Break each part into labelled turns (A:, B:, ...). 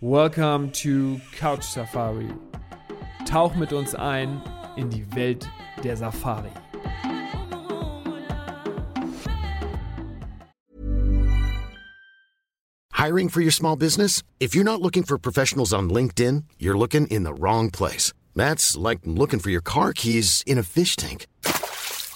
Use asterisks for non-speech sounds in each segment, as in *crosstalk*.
A: Welcome to Couch Safari. Tauch mit uns ein in die Welt der Safari.
B: Hiring for your small business? If you're not looking for professionals on LinkedIn, you're looking in the wrong place. That's like looking for your car keys in a fish tank.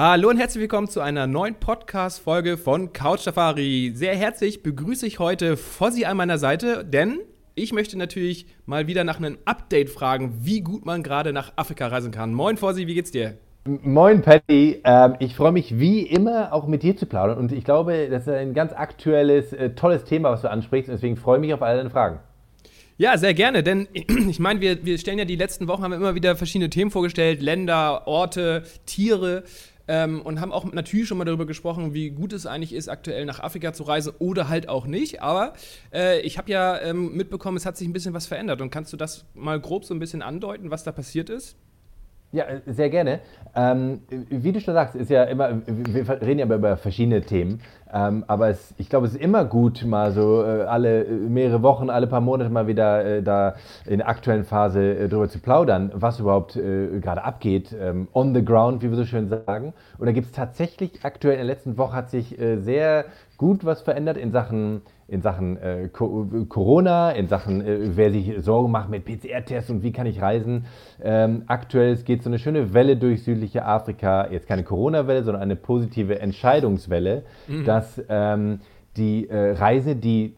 A: Hallo und herzlich willkommen zu einer neuen Podcast-Folge von Couch Safari. Sehr herzlich begrüße ich heute Fossi an meiner Seite, denn ich möchte natürlich mal wieder nach einem Update fragen, wie gut man gerade nach Afrika reisen kann. Moin Fossi, wie geht's dir?
C: Moin, Patty. Ähm, ich freue mich wie immer auch mit dir zu plaudern und ich glaube, das ist ein ganz aktuelles, äh, tolles Thema, was du ansprichst. Deswegen freue ich mich auf alle deine Fragen.
A: Ja, sehr gerne, denn *clears throat* ich meine, wir, wir stellen ja die letzten Wochen, haben wir immer wieder verschiedene Themen vorgestellt, Länder, Orte, Tiere ähm, und haben auch natürlich schon mal darüber gesprochen, wie gut es eigentlich ist, aktuell nach Afrika zu reisen oder halt auch nicht. Aber äh, ich habe ja ähm, mitbekommen, es hat sich ein bisschen was verändert und kannst du das mal grob so ein bisschen andeuten, was da passiert ist?
C: Ja, sehr gerne. Ähm, wie du schon sagst, ist ja immer, wir reden ja über verschiedene Themen, ähm, aber es, ich glaube, es ist immer gut, mal so äh, alle mehrere Wochen, alle paar Monate mal wieder äh, da in der aktuellen Phase äh, darüber zu plaudern, was überhaupt äh, gerade abgeht, ähm, on the ground, wie wir so schön sagen. Und da gibt es tatsächlich aktuell in der letzten Woche hat sich äh, sehr gut was verändert in Sachen in Sachen äh, Corona, in Sachen, äh, wer sich Sorgen macht mit PCR-Tests und wie kann ich reisen. Ähm, aktuell geht so eine schöne Welle durch südliche Afrika, jetzt keine Corona-Welle, sondern eine positive Entscheidungswelle, mhm. dass ähm, die äh, Reise, die,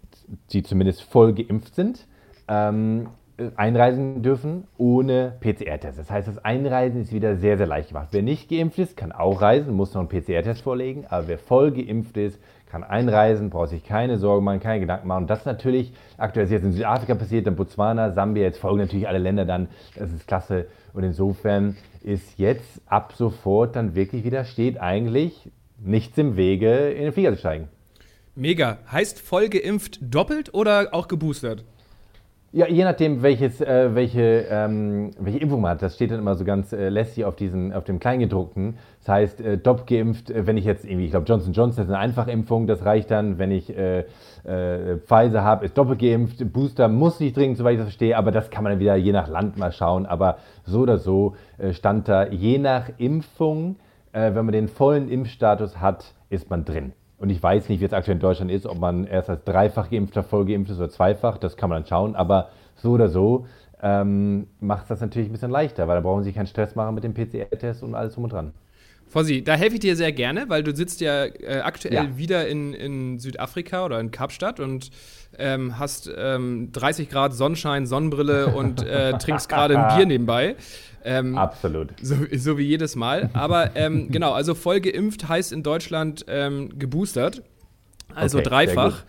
C: die zumindest voll geimpft sind, ähm, einreisen dürfen ohne PCR-Test. Das heißt, das Einreisen ist wieder sehr, sehr leicht gemacht. Wer nicht geimpft ist, kann auch reisen, muss noch einen PCR-Test vorlegen, aber wer voll geimpft ist, kann einreisen, braucht sich keine Sorgen machen, keine Gedanken machen. Und das natürlich aktuell ist jetzt in Südafrika passiert, in Botswana, Sambia, jetzt folgen natürlich alle Länder dann. Das ist klasse. Und insofern ist jetzt ab sofort dann wirklich wieder, steht eigentlich nichts im Wege, in den Flieger zu steigen.
A: Mega. Heißt voll geimpft doppelt oder auch geboostert?
C: Ja, je nachdem, welches, äh, welche, ähm, welche Impfung man hat. Das steht dann immer so ganz äh, lässig auf, diesen, auf dem Kleingedruckten. Das heißt, äh, dopp geimpft, äh, wenn ich jetzt irgendwie, ich glaube, Johnson Johnson ist eine Einfachimpfung, das reicht dann. Wenn ich äh, äh, Pfizer habe, ist doppelt geimpft. Booster muss nicht dringend, soweit ich das verstehe, aber das kann man dann wieder je nach Land mal schauen. Aber so oder so stand da, je nach Impfung, wenn man den vollen Impfstatus hat, ist man drin. Und ich weiß nicht, wie es aktuell in Deutschland ist, ob man erst als dreifach geimpfter voll ist oder zweifach. Das kann man dann schauen. Aber so oder so ähm, macht es das natürlich ein bisschen leichter, weil da brauchen Sie keinen Stress machen mit dem PCR-Test und alles drum und dran.
A: Fossi, da helfe ich dir sehr gerne, weil du sitzt ja äh, aktuell ja. wieder in, in Südafrika oder in Kapstadt und ähm, hast ähm, 30 Grad Sonnenschein, Sonnenbrille und äh, *laughs* trinkst gerade ein Bier nebenbei.
C: Ähm, Absolut.
A: So, so, wie jedes Mal. Aber ähm, *laughs* genau, also voll geimpft heißt in Deutschland ähm, geboostert. Also okay, dreifach.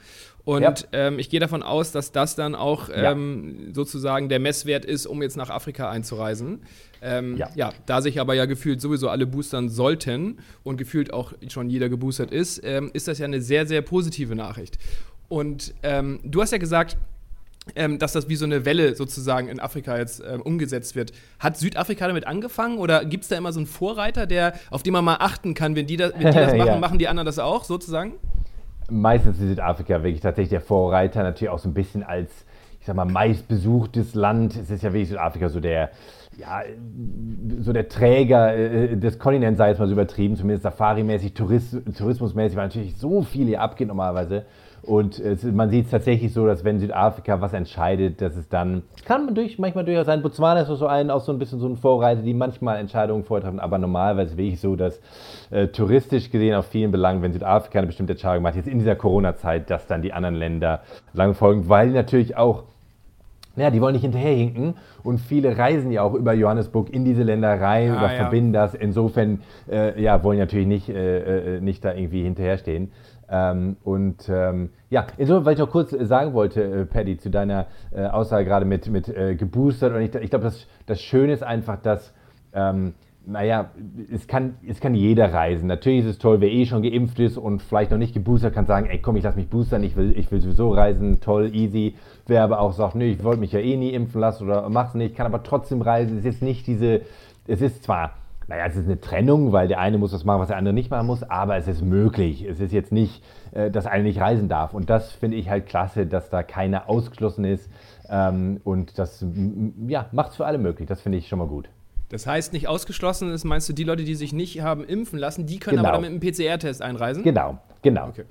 A: Und ja. ähm, ich gehe davon aus, dass das dann auch ähm, ja. sozusagen der Messwert ist, um jetzt nach Afrika einzureisen. Ähm, ja. ja. da sich aber ja gefühlt sowieso alle boostern sollten und gefühlt auch schon jeder geboostert ist, ähm, ist das ja eine sehr, sehr positive Nachricht. Und ähm, du hast ja gesagt, ähm, dass das wie so eine Welle sozusagen in Afrika jetzt ähm, umgesetzt wird. Hat Südafrika damit angefangen oder gibt es da immer so einen Vorreiter, der, auf den man mal achten kann, wenn die, da, wenn die das *laughs* machen, ja. machen die anderen das auch sozusagen?
C: Meistens ist Südafrika wirklich tatsächlich der Vorreiter, natürlich auch so ein bisschen als, ich sag mal, meistbesuchtes Land. Es ist ja wirklich Südafrika so der, ja, so der Träger äh, des Kontinents, sei es mal so übertrieben, zumindest Safari-mäßig, Touris Tourismusmäßig, weil natürlich so viel hier abgeht normalerweise. Und es, man sieht es tatsächlich so, dass wenn Südafrika was entscheidet, dass es dann, kann man durch, manchmal durchaus sein, Botswana ist so ein, auch so ein bisschen so ein Vorreiter, die manchmal Entscheidungen vortreffen, aber normalerweise wirklich so, dass äh, touristisch gesehen auf vielen Belangen, wenn Südafrika eine bestimmte Entscheidung macht, jetzt in dieser Corona-Zeit, dass dann die anderen Länder lang folgen, weil die natürlich auch ja, die wollen nicht hinterherhinken und viele reisen ja auch über Johannesburg in diese Länder rein ah, oder ja. verbinden das. Insofern, äh, ja, wollen natürlich nicht, äh, äh nicht da irgendwie hinterherstehen. Ähm, und ähm, ja, insofern, weil ich noch kurz sagen wollte, äh, Paddy, zu deiner äh, Aussage gerade mit, mit äh, geboostert. Und ich, ich glaube, das, das Schöne ist einfach, dass, ähm, naja, es kann, es kann jeder reisen. Natürlich ist es toll, wer eh schon geimpft ist und vielleicht noch nicht geboostert, kann sagen, ey komm, ich lass mich boostern, ich will, ich will sowieso reisen, toll, easy. Wer aber auch sagt, nö, ich wollte mich ja eh nie impfen lassen oder mach's nicht, kann aber trotzdem reisen. Es ist nicht diese, es ist zwar naja, es ist eine Trennung, weil der eine muss das machen, was der andere nicht machen muss, aber es ist möglich. Es ist jetzt nicht, äh, dass einer nicht reisen darf. Und das finde ich halt klasse, dass da keiner ausgeschlossen ist. Ähm, und das ja, macht es für alle möglich. Das finde ich schon mal gut.
A: Das heißt, nicht ausgeschlossen ist, meinst du, die Leute, die sich nicht haben impfen lassen, die können genau. aber dann mit einem PCR-Test einreisen?
C: Genau, genau.
A: Okay.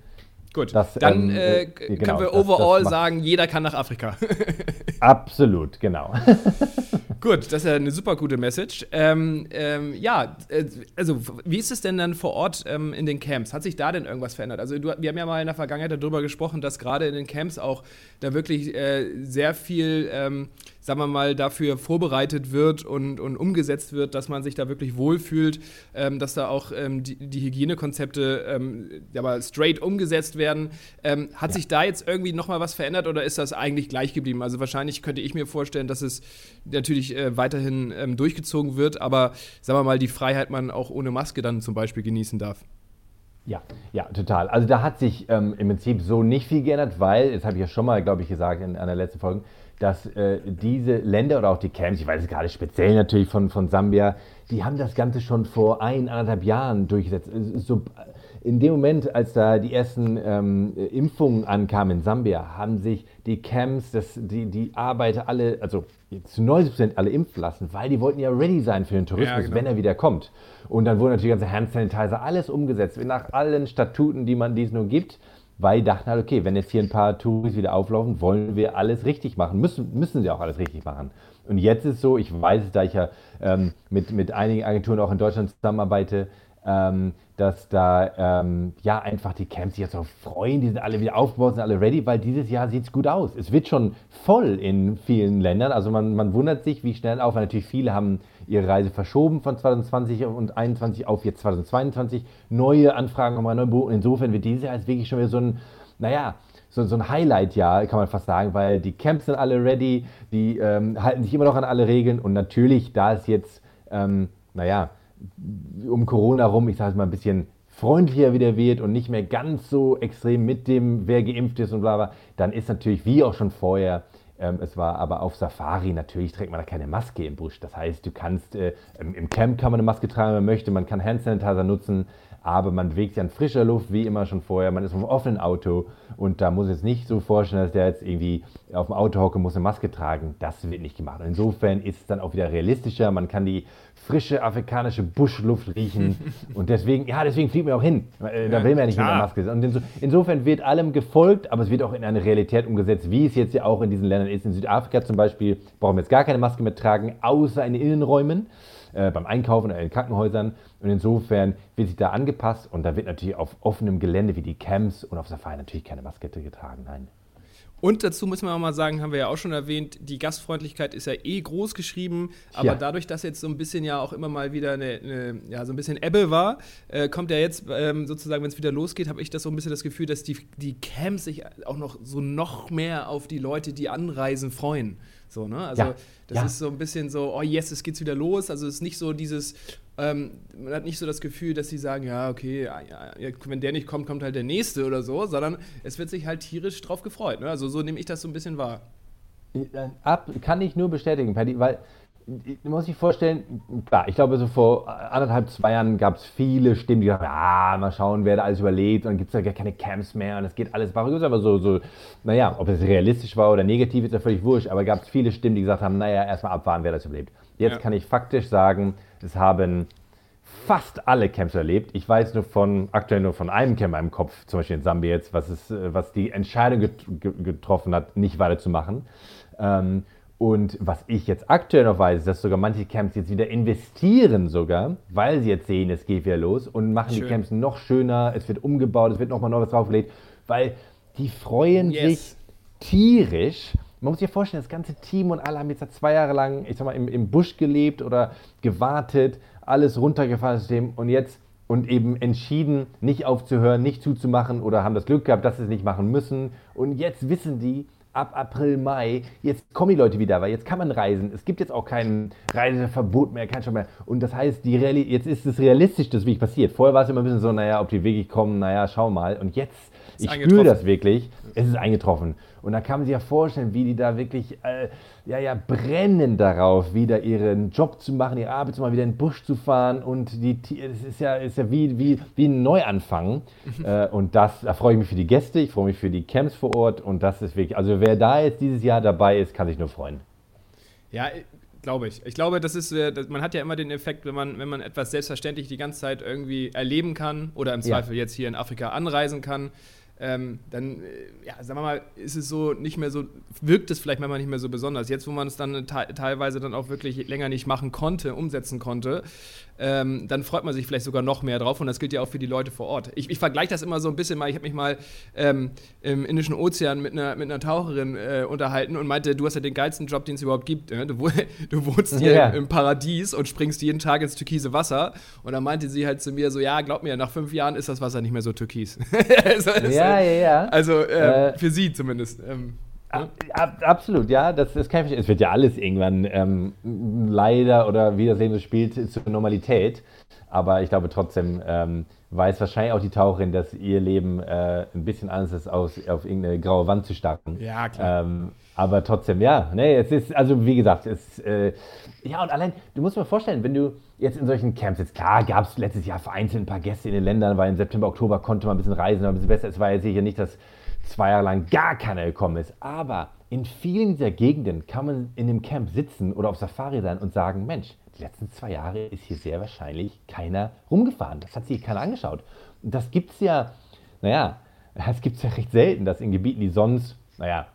A: Gut, das, dann ähm, äh, genau, können wir overall das, das sagen, jeder kann nach Afrika. *laughs*
C: Absolut, genau. *laughs*
A: Gut, das ist ja eine super gute Message. Ähm, ähm, ja, äh, also wie ist es denn dann vor Ort ähm, in den Camps? Hat sich da denn irgendwas verändert? Also du, wir haben ja mal in der Vergangenheit darüber gesprochen, dass gerade in den Camps auch da wirklich äh, sehr viel ähm, sagen wir mal, dafür vorbereitet wird und, und umgesetzt wird, dass man sich da wirklich wohlfühlt, ähm, dass da auch ähm, die, die, Hygienekonzepte ähm, aber straight umgesetzt werden. Ähm, hat ja. sich da jetzt irgendwie nochmal was verändert oder ist das eigentlich gleich geblieben? Also wahrscheinlich könnte ich mir vorstellen, dass es natürlich äh, weiterhin ähm, durchgezogen wird, aber sagen wir mal, die Freiheit man auch ohne Maske dann zum Beispiel genießen darf.
C: Ja, ja, total. Also da hat sich ähm, im Prinzip so nicht viel geändert, weil, das habe ich ja schon mal, glaube ich, gesagt in einer letzten Folge, dass äh, diese Länder oder auch die Camps, ich weiß es gerade speziell natürlich von, von Sambia, die haben das Ganze schon vor ein, anderthalb Jahren durchgesetzt. So, in dem Moment, als da die ersten ähm, Impfungen ankamen in Sambia, haben sich die Camps, das, die, die Arbeiter alle, also zu 90 Prozent alle impfen lassen, weil die wollten ja ready sein für den Tourismus, ja, genau. wenn er wieder kommt. Und dann wurden natürlich ganze Hand Sanitizer, alles umgesetzt, nach allen Statuten, die man dies nur gibt weil dachten halt, okay, wenn jetzt hier ein paar Touris wieder auflaufen, wollen wir alles richtig machen, müssen, müssen sie auch alles richtig machen. Und jetzt ist so, ich weiß es, da ich ja ähm, mit, mit einigen Agenturen auch in Deutschland zusammenarbeite, ähm, dass da ähm, ja einfach die Camps sich jetzt auch freuen, die sind alle wieder aufgebaut, sind alle ready, weil dieses Jahr sieht es gut aus. Es wird schon voll in vielen Ländern, also man, man wundert sich, wie schnell auf, weil natürlich viele haben ihre Reise verschoben von 2020 und 2021 auf jetzt 2022, neue Anfragen kommen rein, und insofern wird dieses Jahr jetzt wirklich schon wieder so ein, naja, so, so ein Highlight-Jahr, kann man fast sagen, weil die Camps sind alle ready, die ähm, halten sich immer noch an alle Regeln und natürlich, da es jetzt, ähm, naja, um Corona rum, ich sage es mal ein bisschen freundlicher wieder wird und nicht mehr ganz so extrem mit dem, wer geimpft ist und bla bla, dann ist natürlich wie auch schon vorher, es war aber auf Safari, natürlich trägt man da keine Maske im Busch. Das heißt, du kannst, äh, im Camp kann man eine Maske tragen, wenn man möchte, man kann Hand Sanitizer nutzen, aber man bewegt sich an frischer Luft, wie immer schon vorher. Man ist auf einem offenen Auto und da muss es nicht so vorstellen, dass der jetzt irgendwie auf dem Auto hocke, muss eine Maske tragen. Das wird nicht gemacht. Und insofern ist es dann auch wieder realistischer. Man kann die frische afrikanische Buschluft riechen *laughs* und deswegen, ja, deswegen fliegt man auch hin. Äh, da will man ja nicht klar. mit der Maske. Und inso, insofern wird allem gefolgt, aber es wird auch in eine Realität umgesetzt, wie es jetzt ja auch in diesen Ländern ist. In Südafrika zum Beispiel brauchen wir jetzt gar keine Maske mehr tragen, außer in den Innenräumen äh, beim Einkaufen oder in Krankenhäusern. Und insofern wird sich da angepasst und da wird natürlich auf offenem Gelände wie die Camps und auf Safari natürlich keine Maske getragen. Nein.
A: Und dazu müssen wir auch mal sagen, haben wir ja auch schon erwähnt, die Gastfreundlichkeit ist ja eh groß geschrieben, aber ja. dadurch, dass jetzt so ein bisschen ja auch immer mal wieder eine, eine ja, so ein bisschen Ebbe war, äh, kommt ja jetzt ähm, sozusagen, wenn es wieder losgeht, habe ich das so ein bisschen das Gefühl, dass die, die Camps sich auch noch so noch mehr auf die Leute, die anreisen, freuen. So, ne? Also ja. das ja. ist so ein bisschen so, oh yes, es geht's wieder los. Also es ist nicht so dieses, ähm, man hat nicht so das Gefühl, dass sie sagen, ja, okay, ja, wenn der nicht kommt, kommt halt der nächste oder so, sondern es wird sich halt tierisch drauf gefreut. Ne? Also so nehme ich das so ein bisschen wahr.
C: Äh, ab, kann ich nur bestätigen, Paddy, weil du musst dich vorstellen, klar, ich glaube, so vor anderthalb, zwei Jahren gab es viele Stimmen, die gesagt haben, ah, mal schauen, wer da alles überlebt, und dann gibt es ja gar keine Camps mehr und es geht alles barrikos, aber so, so, naja, ob es realistisch war oder negativ, ist ja völlig wurscht, aber gab es viele Stimmen, die gesagt haben, naja, erstmal abwarten, wer das überlebt. Jetzt ja. kann ich faktisch sagen, es haben fast alle Camps erlebt. Ich weiß nur von, aktuell nur von einem Camp in meinem Kopf, zum Beispiel in Sambia jetzt, was, es, was die Entscheidung getroffen hat, nicht weiterzumachen. Ähm, und was ich jetzt aktuell noch weiß, ist, dass sogar manche Camps jetzt wieder investieren sogar, weil sie jetzt sehen, es geht wieder los und machen Schön. die Camps noch schöner, es wird umgebaut, es wird nochmal neu was draufgelegt, weil die freuen yes. sich tierisch. Man muss sich vorstellen, das ganze Team und alle haben jetzt zwei Jahre lang, ich sag mal, im, im Busch gelebt oder gewartet, alles runtergefallen System und jetzt und eben entschieden, nicht aufzuhören, nicht zuzumachen oder haben das Glück gehabt, dass sie es nicht machen müssen. Und jetzt wissen die, ab April, Mai, jetzt kommen die Leute wieder, weil jetzt kann man reisen. Es gibt jetzt auch kein Reiseverbot mehr, kein schon mehr. Und das heißt, die jetzt ist es realistisch, dass wirklich passiert. Vorher war es immer ein bisschen so, naja, ob die wirklich kommen, naja, schau mal. Und jetzt, ich spüre das wirklich, es ist eingetroffen. Und da kann man sich ja vorstellen, wie die da wirklich äh, ja, ja, brennen darauf, wieder ihren Job zu machen, ihre Arbeit zu machen, wieder in den Busch zu fahren. Und die, es ist ja, ist ja wie, wie, wie ein Neuanfang. *laughs* äh, und das, da freue ich mich für die Gäste, ich freue mich für die Camps vor Ort. Und das ist wirklich, also wer da jetzt dieses Jahr dabei ist, kann sich nur freuen.
A: Ja, Glaube ich. Ich glaube, das ist, äh, man hat ja immer den Effekt, wenn man, wenn man etwas selbstverständlich die ganze Zeit irgendwie erleben kann oder im Zweifel ja. jetzt hier in Afrika anreisen kann, ähm, dann, äh, ja, sagen wir mal, ist es so nicht mehr so, wirkt es vielleicht manchmal nicht mehr so besonders. Jetzt, wo man es dann teilweise dann auch wirklich länger nicht machen konnte, umsetzen konnte, ähm, dann freut man sich vielleicht sogar noch mehr drauf und das gilt ja auch für die Leute vor Ort. Ich, ich vergleiche das immer so ein bisschen mal, ich habe mich mal ähm, im Indischen Ozean mit einer, mit einer Taucherin äh, unterhalten und meinte, du hast ja den geilsten Job, den es überhaupt gibt. Ne? Du, du wohnst hier im, im, Paradies und springst jeden Tag ins türkise Wasser und dann meinte sie halt zu mir so, ja, glaub mir, nach fünf Jahren ist das Wasser nicht mehr so türkis. *laughs* also,
C: ja, ja, ja.
A: Also äh, äh, für sie zumindest. Ähm,
C: Ab, absolut, ja, das, das kann ich. Es wird ja alles irgendwann ähm, leider oder wie das Leben so spielt, zur Normalität. Aber ich glaube trotzdem ähm, weiß wahrscheinlich auch die Taucherin, dass ihr Leben äh, ein bisschen anders ist, aus, auf irgendeine graue Wand zu starten.
A: Ja, klar. Ähm,
C: aber trotzdem, ja, nee, es ist, also wie gesagt, es, äh, ja, und allein, du musst dir mal vorstellen, wenn du jetzt in solchen Camps, jetzt klar, gab es letztes Jahr vereinzelt ein paar Gäste in den Ländern, weil im September, Oktober konnte man ein bisschen reisen, ein bisschen besser. Es war ja sicher nicht das zwei Jahre lang gar keiner gekommen ist. Aber in vielen dieser Gegenden kann man in dem Camp sitzen oder auf Safari sein und sagen, Mensch, die letzten zwei Jahre ist hier sehr wahrscheinlich keiner rumgefahren. Das hat sich keiner angeschaut. Das gibt es ja, naja, das gibt es ja recht selten, dass in Gebieten, die sonst, naja,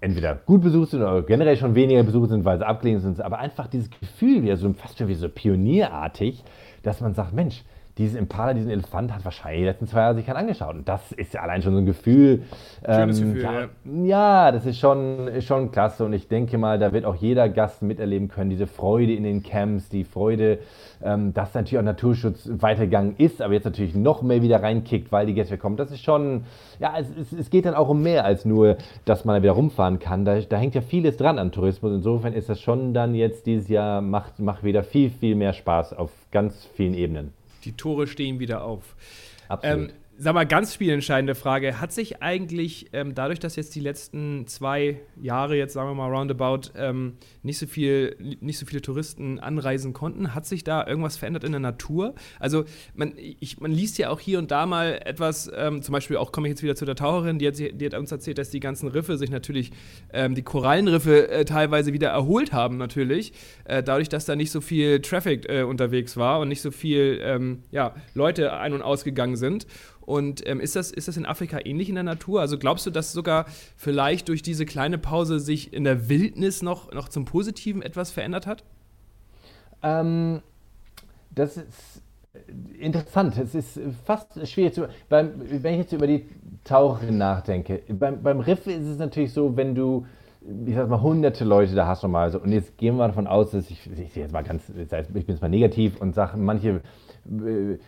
C: entweder gut besucht sind oder generell schon weniger besucht sind, weil sie abgelehnt sind, aber einfach dieses Gefühl wieder so fast schon wie so pionierartig, dass man sagt, Mensch, diesen Impala, diesen Elefant hat wahrscheinlich die letzten zwei Jahre sich keiner angeschaut. Und das ist ja allein schon so ein Gefühl.
A: Schönes ähm, Gefühl,
C: ja, ja. ja. das ist schon, ist schon klasse. Und ich denke mal, da wird auch jeder Gast miterleben können, diese Freude in den Camps, die Freude, ähm, dass natürlich auch Naturschutz weitergegangen ist, aber jetzt natürlich noch mehr wieder reinkickt, weil die Gäste kommen. Das ist schon, ja, es, es, es, geht dann auch um mehr als nur, dass man da wieder rumfahren kann. Da, da hängt ja vieles dran an Tourismus. Insofern ist das schon dann jetzt dieses Jahr, macht, macht wieder viel, viel mehr Spaß auf ganz vielen Ebenen.
A: Die Tore stehen wieder auf.
C: Absolut. Ähm,
A: sag mal, ganz spielentscheidende Frage. Hat sich eigentlich ähm, dadurch, dass jetzt die letzten zwei Jahre, jetzt sagen wir mal roundabout, ähm, nicht, so viel, nicht so viele Touristen anreisen konnten, hat sich da irgendwas verändert in der Natur? Also man, ich, man liest ja auch hier und da mal etwas, ähm, zum Beispiel auch komme ich jetzt wieder zu der Taucherin, die hat, die hat uns erzählt, dass die ganzen Riffe sich natürlich, ähm, die Korallenriffe äh, teilweise wieder erholt haben natürlich, äh, dadurch, dass da nicht so viel Traffic äh, unterwegs war und nicht so viel ähm, ja, Leute ein- und ausgegangen sind. Und ähm, ist, das, ist das in Afrika ähnlich in der Natur? Also glaubst du, dass sogar vielleicht durch diese kleine Pause sich in der Wildnis noch, noch zum Positiven etwas verändert hat?
C: Ähm, das ist interessant. Es ist fast schwierig zu. Beim, wenn ich jetzt über die Taucherin nachdenke, beim, beim Riff ist es natürlich so, wenn du ich sag mal, hunderte Leute da hast du mal so. Und jetzt gehen wir davon aus, dass ich, ich jetzt mal ganz, ich bin jetzt mal negativ und sage, manche äh,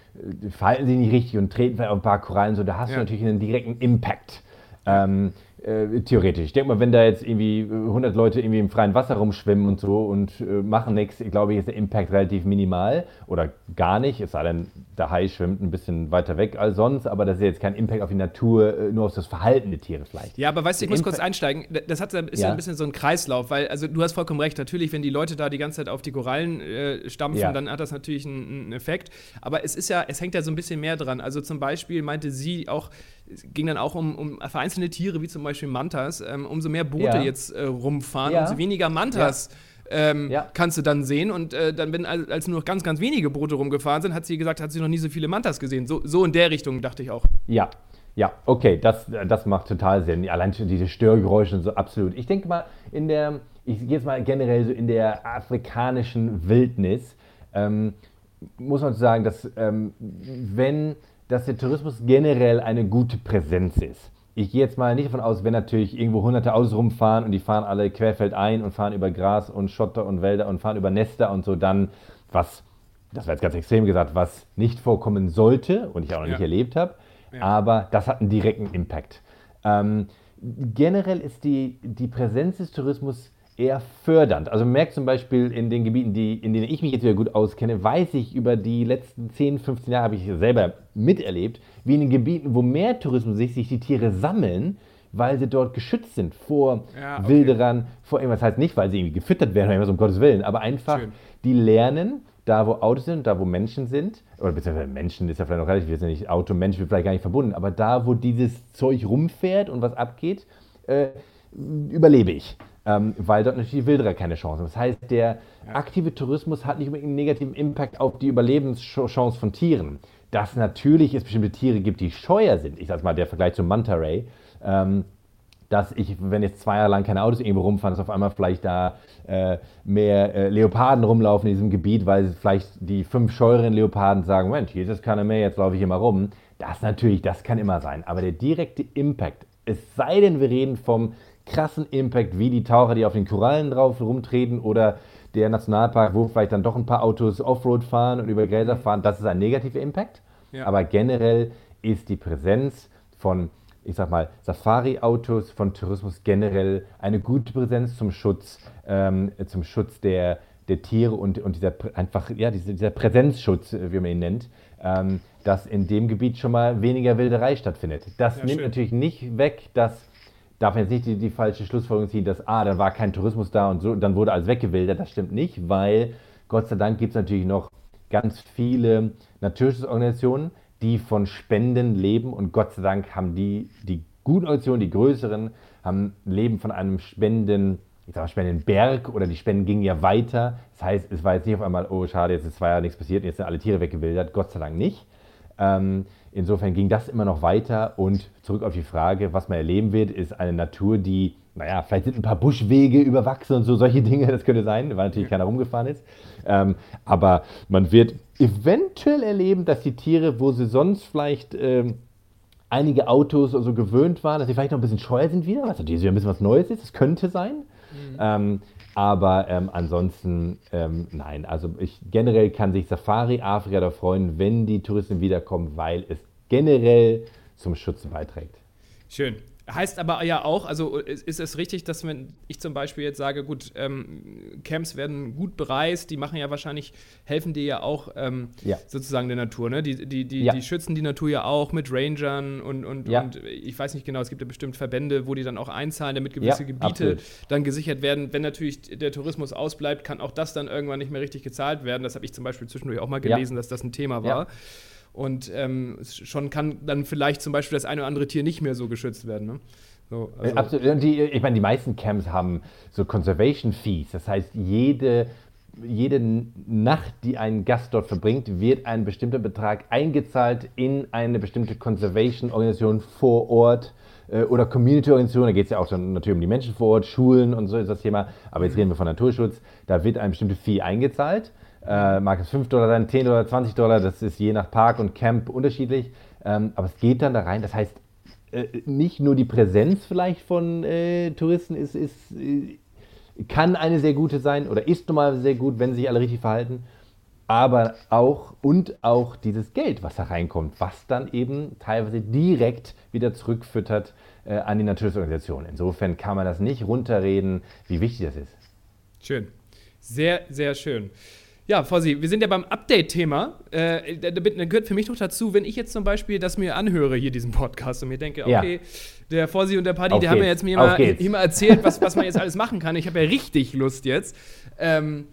C: verhalten sich nicht richtig und treten vielleicht auf ein paar Korallen so, da hast ja. du natürlich einen direkten Impact. Ähm, äh, theoretisch. Ich denke mal, wenn da jetzt irgendwie 100 Leute irgendwie im freien Wasser rumschwimmen und so und äh, machen nichts, glaube ich, ist der Impact relativ minimal oder gar nicht. Es sei denn, der Hai schwimmt ein bisschen weiter weg als sonst, aber das ist jetzt kein Impact auf die Natur, äh, nur auf das Verhalten der Tiere vielleicht.
A: Ja, aber weißt du, ich muss kurz einsteigen. Das hat, ist ja. ein bisschen so ein Kreislauf, weil, also du hast vollkommen recht, natürlich, wenn die Leute da die ganze Zeit auf die Korallen äh, stampfen, ja. dann hat das natürlich einen, einen Effekt. Aber es ist ja, es hängt ja so ein bisschen mehr dran. Also zum Beispiel meinte sie auch, es ging dann auch um, um vereinzelte Tiere, wie zum Beispiel Mantas. Ähm, umso mehr Boote ja. jetzt äh, rumfahren, ja. umso weniger Mantas. Ja. Ähm, kannst du dann sehen. Und äh, dann, wenn als nur noch ganz, ganz wenige Boote rumgefahren sind, hat sie gesagt, hat sie noch nie so viele Mantas gesehen. So, so in der Richtung dachte ich auch.
C: Ja, ja, okay, das, das macht total Sinn. Allein schon diese Störgeräusche und so, absolut. Ich denke mal, in der, ich gehe jetzt mal generell so in der afrikanischen Wildnis, ähm, muss man sagen, dass ähm, wenn dass der Tourismus generell eine gute Präsenz ist. Ich gehe jetzt mal nicht davon aus, wenn natürlich irgendwo hunderte Autos rumfahren und die fahren alle querfeldein und fahren über Gras und Schotter und Wälder und fahren über Nester und so, dann, was das war jetzt ganz extrem gesagt, was nicht vorkommen sollte und ich auch noch ja. nicht erlebt habe, ja. aber das hat einen direkten Impact. Ähm, generell ist die, die Präsenz des Tourismus eher fördernd. Also man merkt zum Beispiel in den Gebieten, die, in denen ich mich jetzt wieder gut auskenne, weiß ich über die letzten 10, 15 Jahre, habe ich selber miterlebt, wie in den Gebieten, wo mehr Tourismus sich, sich die Tiere sammeln, weil sie dort geschützt sind vor ja, okay. Wilderern, vor irgendwas. Das heißt nicht, weil sie irgendwie gefüttert werden oder irgendwas, um Gottes Willen, aber einfach, Schön. die lernen, da wo Autos sind, da wo Menschen sind, oder beziehungsweise Menschen ist ja vielleicht noch relativ, wir sind nicht Auto, Mensch wird vielleicht gar nicht verbunden, aber da, wo dieses Zeug rumfährt und was abgeht, äh, überlebe ich ähm, weil dort natürlich die Wilderer keine Chance haben. Das heißt, der aktive Tourismus hat nicht unbedingt einen negativen Impact auf die Überlebenschance von Tieren. Dass natürlich es bestimmte Tiere gibt, die scheuer sind. Ich sage mal, der Vergleich zum Manta Ray. Ähm, dass ich, wenn jetzt zwei Jahre lang keine Autos irgendwo rumfahren, dass auf einmal vielleicht da äh, mehr äh, Leoparden rumlaufen in diesem Gebiet, weil vielleicht die fünf scheuren Leoparden sagen, Mensch, hier ist es keiner mehr, jetzt laufe ich hier mal rum. Das natürlich, das kann immer sein. Aber der direkte Impact, es sei denn, wir reden vom krassen Impact, wie die Taucher, die auf den Korallen drauf rumtreten oder der Nationalpark, wo vielleicht dann doch ein paar Autos Offroad fahren und über Gräser fahren, das ist ein negativer Impact. Ja. Aber generell ist die Präsenz von, ich sag mal, Safari-Autos, von Tourismus generell eine gute Präsenz zum Schutz, ähm, zum Schutz der, der Tiere und, und dieser einfach, ja, dieser, dieser Präsenzschutz, äh, wie man ihn nennt, ähm, dass in dem Gebiet schon mal weniger Wilderei stattfindet. Das ja, nimmt schön. natürlich nicht weg, dass darf man jetzt nicht die, die, falsche Schlussfolgerung ziehen, dass, ah, da war kein Tourismus da und so, dann wurde alles weggewildert. Das stimmt nicht, weil Gott sei Dank gibt es natürlich noch ganz viele Naturschutzorganisationen, die von Spenden leben und Gott sei Dank haben die, die guten Organisationen, die größeren, haben leben von einem Spenden, ich sag mal Spendenberg oder die Spenden gingen ja weiter. Das heißt, es war jetzt nicht auf einmal, oh schade, jetzt ist zwei Jahre nichts passiert, jetzt sind alle Tiere weggewildert. Gott sei Dank nicht. Ähm, Insofern ging das immer noch weiter und zurück auf die Frage, was man erleben wird, ist eine Natur, die, naja, vielleicht sind ein paar Buschwege überwachsen und so, solche Dinge, das könnte sein, weil natürlich keiner rumgefahren ist. Ähm, aber man wird eventuell erleben, dass die Tiere, wo sie sonst vielleicht ähm, einige Autos so gewöhnt waren, dass sie vielleicht noch ein bisschen scheuer sind wieder, was natürlich ein bisschen was Neues ist, das könnte sein. Mhm. Ähm, aber ähm, ansonsten, ähm, nein. Also ich, generell kann sich Safari Afrika da freuen, wenn die Touristen wiederkommen, weil es generell zum Schutz beiträgt.
A: Schön. Heißt aber ja auch, also ist es richtig, dass wenn ich zum Beispiel jetzt sage, gut, ähm, Camps werden gut bereist, die machen ja wahrscheinlich, helfen dir ja auch ähm, ja. sozusagen der Natur, ne? Die, die, die, ja. die schützen die Natur ja auch mit Rangern und, und, ja. und ich weiß nicht genau, es gibt ja bestimmt Verbände, wo die dann auch einzahlen, damit gewisse Gebiete absolut. dann gesichert werden. Wenn natürlich der Tourismus ausbleibt, kann auch das dann irgendwann nicht mehr richtig gezahlt werden. Das habe ich zum Beispiel zwischendurch auch mal gelesen, dass das ein Thema war. Und ähm, schon kann dann vielleicht zum Beispiel das eine oder andere Tier nicht mehr so geschützt werden. Ne? So,
C: also Absolut. Die, ich meine, die meisten Camps haben so Conservation Fees. Das heißt, jede, jede Nacht, die ein Gast dort verbringt, wird ein bestimmter Betrag eingezahlt in eine bestimmte Conservation-Organisation vor Ort äh, oder Community-Organisation. Da geht es ja auch dann natürlich um die Menschen vor Ort, Schulen und so ist das Thema. Aber jetzt mhm. reden wir von Naturschutz. Da wird ein bestimmte Fee eingezahlt. Äh, mag es 5 Dollar sein, 10 Dollar, 20 Dollar, das ist je nach Park und Camp unterschiedlich. Ähm, aber es geht dann da rein. Das heißt, äh, nicht nur die Präsenz vielleicht von äh, Touristen ist, ist, äh, kann eine sehr gute sein oder ist normal sehr gut, wenn sich alle richtig verhalten. Aber auch und auch dieses Geld, was da reinkommt, was dann eben teilweise direkt wieder zurückfüttert äh, an die Naturschutzorganisation. Insofern kann man das nicht runterreden, wie wichtig das ist.
A: Schön. Sehr, sehr schön. Ja, Fossi, wir sind ja beim Update-Thema. Äh, da, da, gehört für mich noch dazu, wenn ich jetzt zum Beispiel das mir anhöre, hier diesen Podcast, und mir denke, okay, ja. der Fossi und der Paddy, die haben ja jetzt mir immer, immer erzählt, was, was man jetzt alles machen kann. Ich habe ja richtig Lust jetzt. Ähm,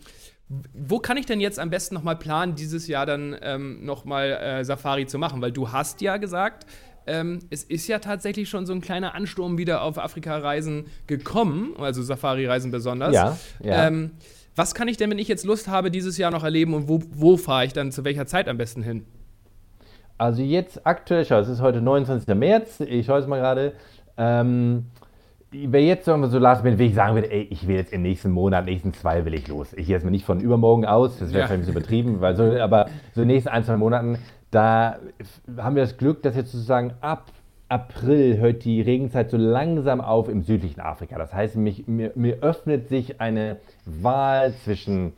A: wo kann ich denn jetzt am besten nochmal planen, dieses Jahr dann ähm, nochmal äh, Safari zu machen? Weil du hast ja gesagt, ähm, es ist ja tatsächlich schon so ein kleiner Ansturm wieder auf Afrika-Reisen gekommen, also Safari-Reisen besonders.
C: Ja, ja. Ähm,
A: was kann ich denn, wenn ich jetzt Lust habe, dieses Jahr noch erleben und wo, wo fahre ich dann zu welcher Zeit am besten hin?
C: Also jetzt aktuell, schau, es ist heute 29. März, ich schaue es mal gerade. Ähm, wer jetzt sagen wir so last minute, ich sagen würde, ey, ich will jetzt im nächsten Monat, nächsten zwei will ich los. Ich gehe jetzt mal nicht von übermorgen aus, das wäre ja. vielleicht ein bisschen übertrieben, weil so, aber so in den nächsten ein, zwei Monaten, da haben wir das Glück, dass jetzt sozusagen ab April hört die Regenzeit so langsam auf im südlichen Afrika. Das heißt, mich, mir, mir öffnet sich eine Wahl zwischen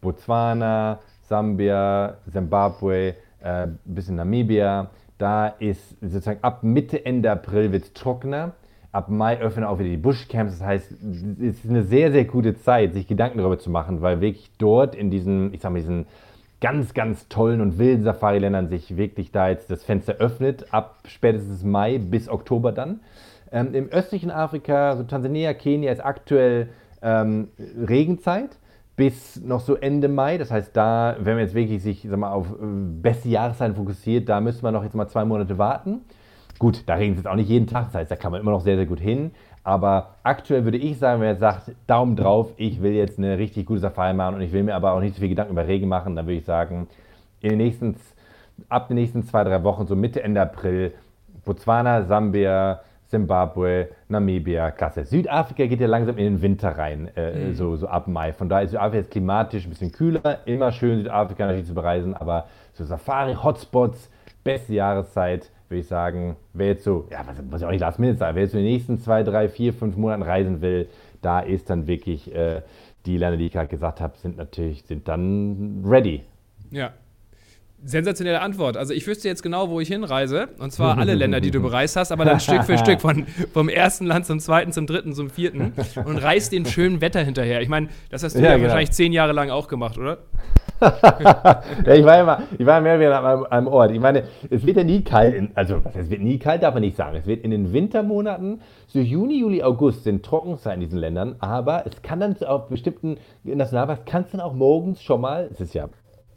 C: Botswana, Sambia, Zimbabwe, äh, bis in Namibia. Da ist sozusagen ab Mitte, Ende April wird es trockener. Ab Mai öffnen auch wieder die Bushcamps. Das heißt, es ist eine sehr, sehr gute Zeit, sich Gedanken darüber zu machen, weil wirklich dort in diesen, ich sag mal, diesen ganz, ganz tollen und wilden Safari-Ländern sich wirklich da jetzt das Fenster öffnet, ab spätestens Mai bis Oktober dann. Ähm, Im östlichen Afrika, so Tansania, Kenia, ist aktuell ähm, Regenzeit bis noch so Ende Mai. Das heißt, da, wenn man jetzt wirklich sich sag mal, auf äh, beste Jahreszeiten fokussiert, da müsste man noch jetzt mal zwei Monate warten. Gut, da regnet es jetzt auch nicht jeden Tag, das heißt, da kann man immer noch sehr, sehr gut hin. Aber aktuell würde ich sagen, wenn er sagt, Daumen drauf, ich will jetzt eine richtig gute Safari machen und ich will mir aber auch nicht so viel Gedanken über Regen machen, dann würde ich sagen, in den nächsten, ab den nächsten zwei, drei Wochen, so Mitte, Ende April, Botswana, Sambia, Zimbabwe, Namibia, klasse. Südafrika geht ja langsam in den Winter rein, äh, mhm. so, so ab Mai. Von daher ist Südafrika jetzt klimatisch ein bisschen kühler, immer schön Südafrika natürlich zu bereisen, aber so Safari-Hotspots, beste Jahreszeit, würde ich sagen, wer jetzt so, ja, was, was ich auch nicht Last Minute sagen, wer jetzt in den nächsten zwei, drei, vier, fünf Monaten reisen will, da ist dann wirklich äh, die Länder, die ich gerade gesagt habe, sind natürlich, sind dann ready.
A: Ja, Sensationelle Antwort. Also ich wüsste jetzt genau, wo ich hinreise. Und zwar alle *laughs* Länder, die du bereist hast, aber dann Stück für *laughs* Stück. Von, vom ersten Land zum zweiten, zum dritten, zum vierten. Und reist dem schönen Wetter hinterher. Ich meine, das hast du ja, ja genau. wahrscheinlich zehn Jahre lang auch gemacht, oder? *laughs*
C: ja, ich war immer, ich war mehr wieder an einem, Ort. Ich meine, es wird ja nie kalt, in, also es wird nie kalt, darf man nicht sagen. Es wird in den Wintermonaten, so Juni, Juli, August sind trocken sein in diesen Ländern, aber es kann dann auf bestimmten Nationalparks, kann es dann auch morgens schon mal, es ist ja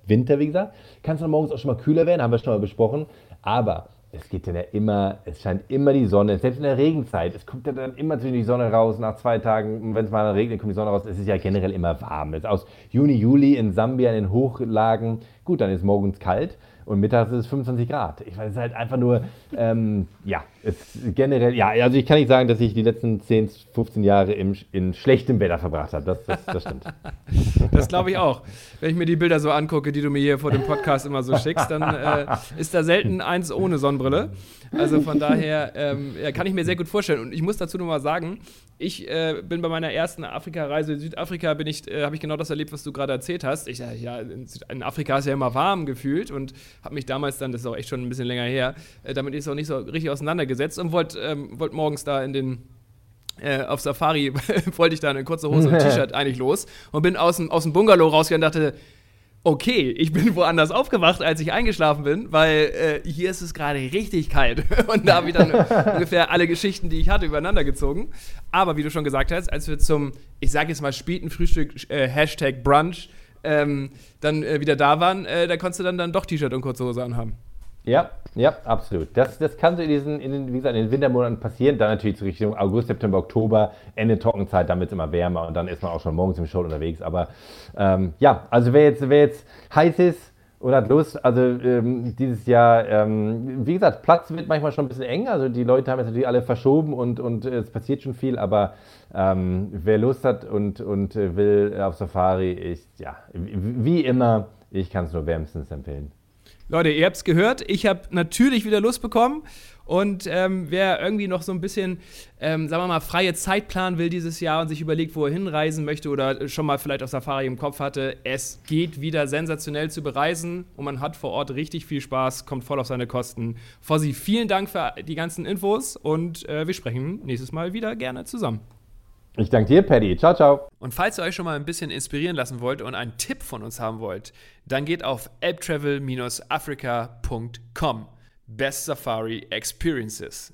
C: Winter, wie gesagt. Kann es dann morgens auch schon mal kühler werden, haben wir schon mal besprochen. Aber es geht dann ja immer, es scheint immer die Sonne, selbst in der Regenzeit. Es kommt ja dann immer zwischen die Sonne raus nach zwei Tagen. Wenn es mal regnet, kommt die Sonne raus. Es ist ja generell immer warm. Jetzt aus Juni, Juli in Sambia, in den Hochlagen, gut, dann ist morgens kalt und mittags ist es 25 Grad. Ich weiß, es ist halt einfach nur, ähm, ja, es generell, ja, also ich kann nicht sagen, dass ich die letzten 10, 15 Jahre im, in schlechtem Wetter verbracht habe. Das, das, das stimmt. *laughs*
A: das glaube ich auch. Wenn ich mir die Bilder so angucke, die du mir hier vor dem Podcast immer so schickst, dann äh, ist da selten eins ohne Sonnenbrille. Also von daher ähm, ja, kann ich mir sehr gut vorstellen. Und ich muss dazu nochmal sagen, ich äh, bin bei meiner ersten Afrika-Reise in Südafrika, äh, habe ich genau das erlebt, was du gerade erzählt hast. Ich, ja, in, in, Afrika ist ja immer warm gefühlt und habe mich damals dann, das ist auch echt schon ein bisschen länger her, äh, damit ist auch nicht so richtig auseinandergesetzt und wollte ähm, wollt morgens da in den äh, auf Safari *laughs* wollte ich da in kurze Hose und *laughs* T-Shirt eigentlich los und bin aus dem, aus dem Bungalow rausgegangen und dachte, okay, ich bin woanders aufgewacht, als ich eingeschlafen bin, weil äh, hier ist es gerade richtig kalt. *laughs* Und da habe ich dann *laughs* ungefähr alle Geschichten, die ich hatte, übereinander gezogen. Aber wie du schon gesagt hast, als wir zum, ich sage jetzt mal, späten Frühstück, äh, Hashtag Brunch, ähm, dann äh, wieder da waren, äh, da konntest du dann, dann doch T-Shirt und kurze Hose anhaben.
C: Ja, ja, absolut. Das, das kann so in diesen, in den, wie gesagt, in den Wintermonaten passieren. Dann natürlich zur Richtung August, September, Oktober, Ende Trockenzeit, dann wird es immer wärmer und dann ist man auch schon morgens im Show unterwegs. Aber ähm, ja, also wer jetzt, wer jetzt heiß ist und hat Lust, also ähm, dieses Jahr, ähm, wie gesagt, Platz wird manchmal schon ein bisschen eng. Also die Leute haben jetzt natürlich alle verschoben und, und äh, es passiert schon viel, aber ähm, wer Lust hat und, und äh, will auf Safari, ist ja, wie immer, ich kann es nur wärmstens empfehlen.
A: Leute, ihr habt es gehört. Ich habe natürlich wieder Lust bekommen. Und ähm, wer irgendwie noch so ein bisschen, ähm, sagen wir mal, freie Zeit planen will dieses Jahr und sich überlegt, wo er hinreisen möchte oder schon mal vielleicht auf Safari im Kopf hatte, es geht wieder sensationell zu bereisen und man hat vor Ort richtig viel Spaß, kommt voll auf seine Kosten. Fossi, vielen Dank für die ganzen Infos und äh, wir sprechen nächstes Mal wieder gerne zusammen.
C: Ich danke dir, Paddy. Ciao, ciao.
A: Und falls ihr euch schon mal ein bisschen inspirieren lassen wollt und einen Tipp von uns haben wollt, dann geht auf apptravel-africa.com. Best Safari Experiences.